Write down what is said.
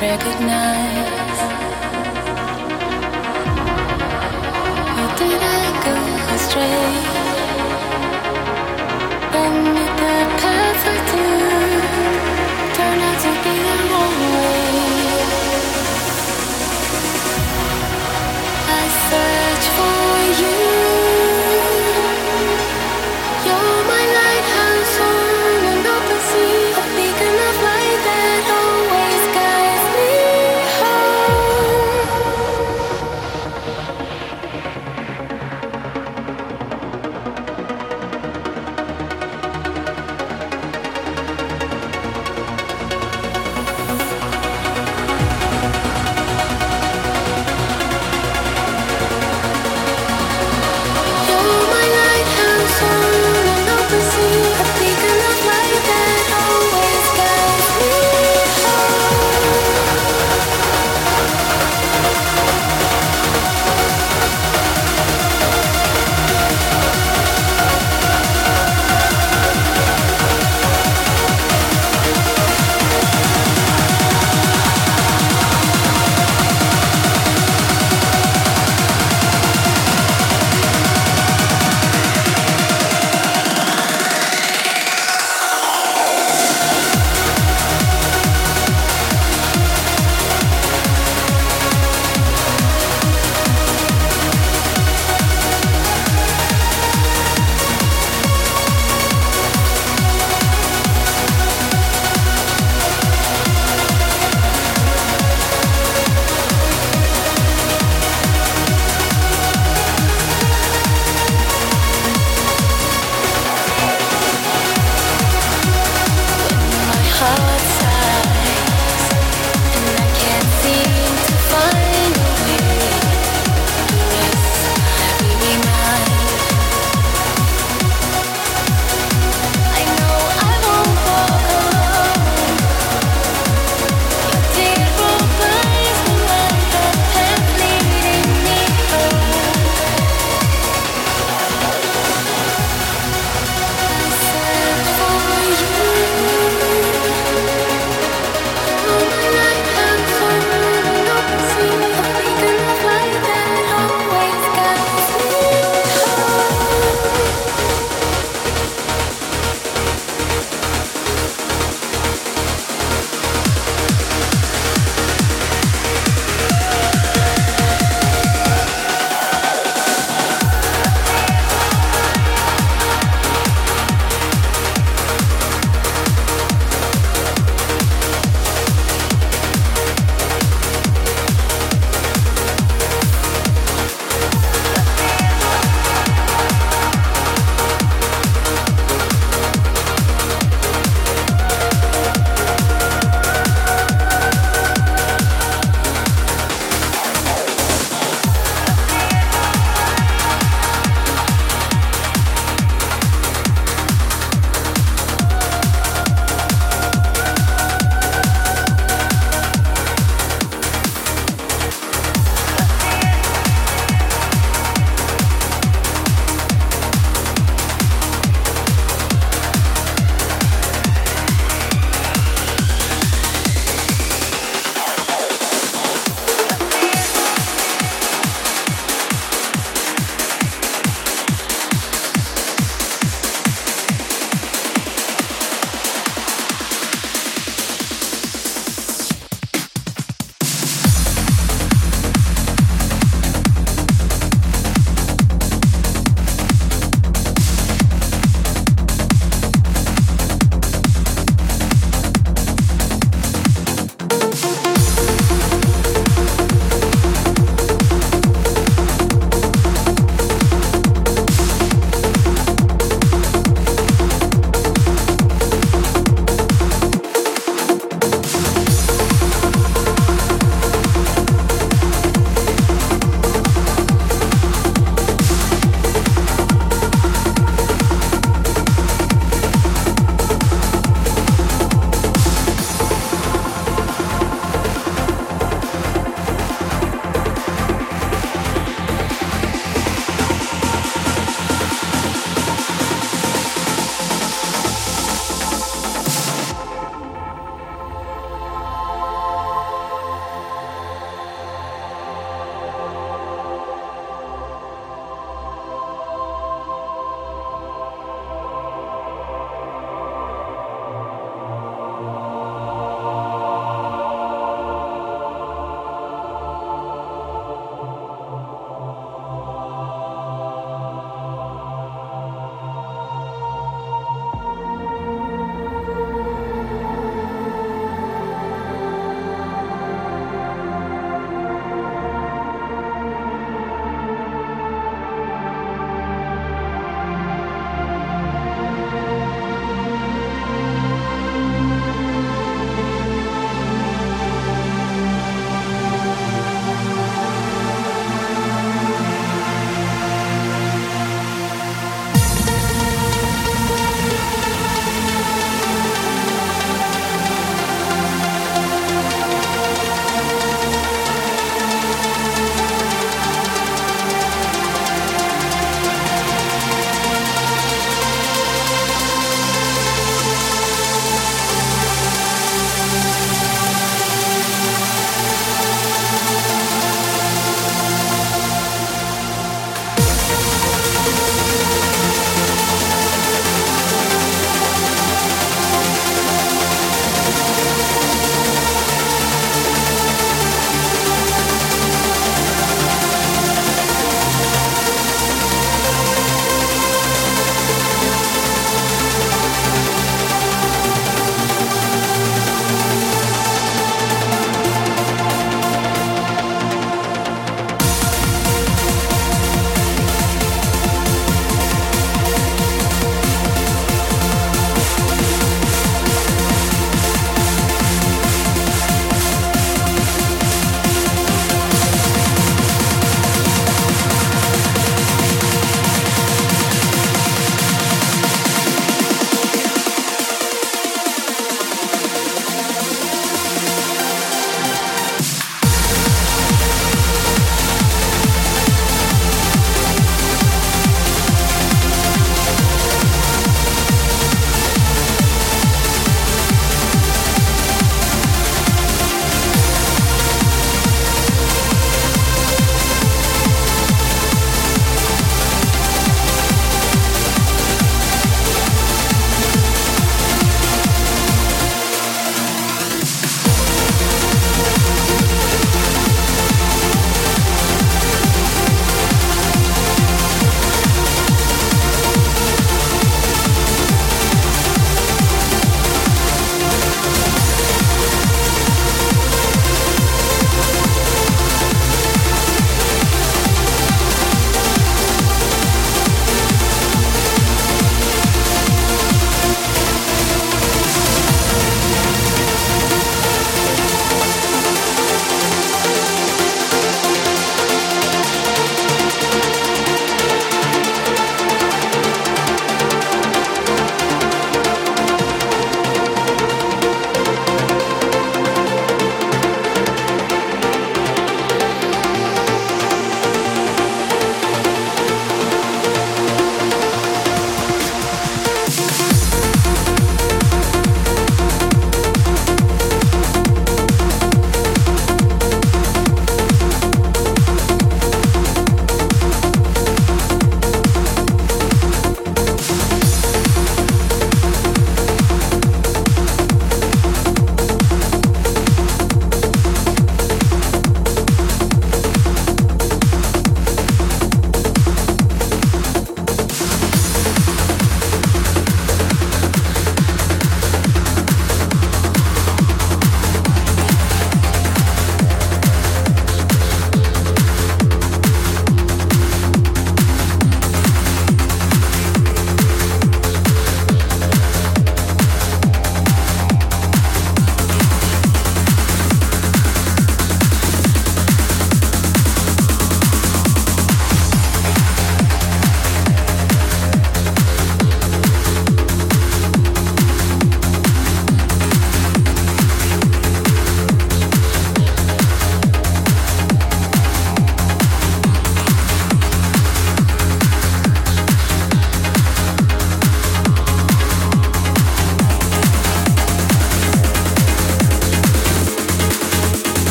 recognize.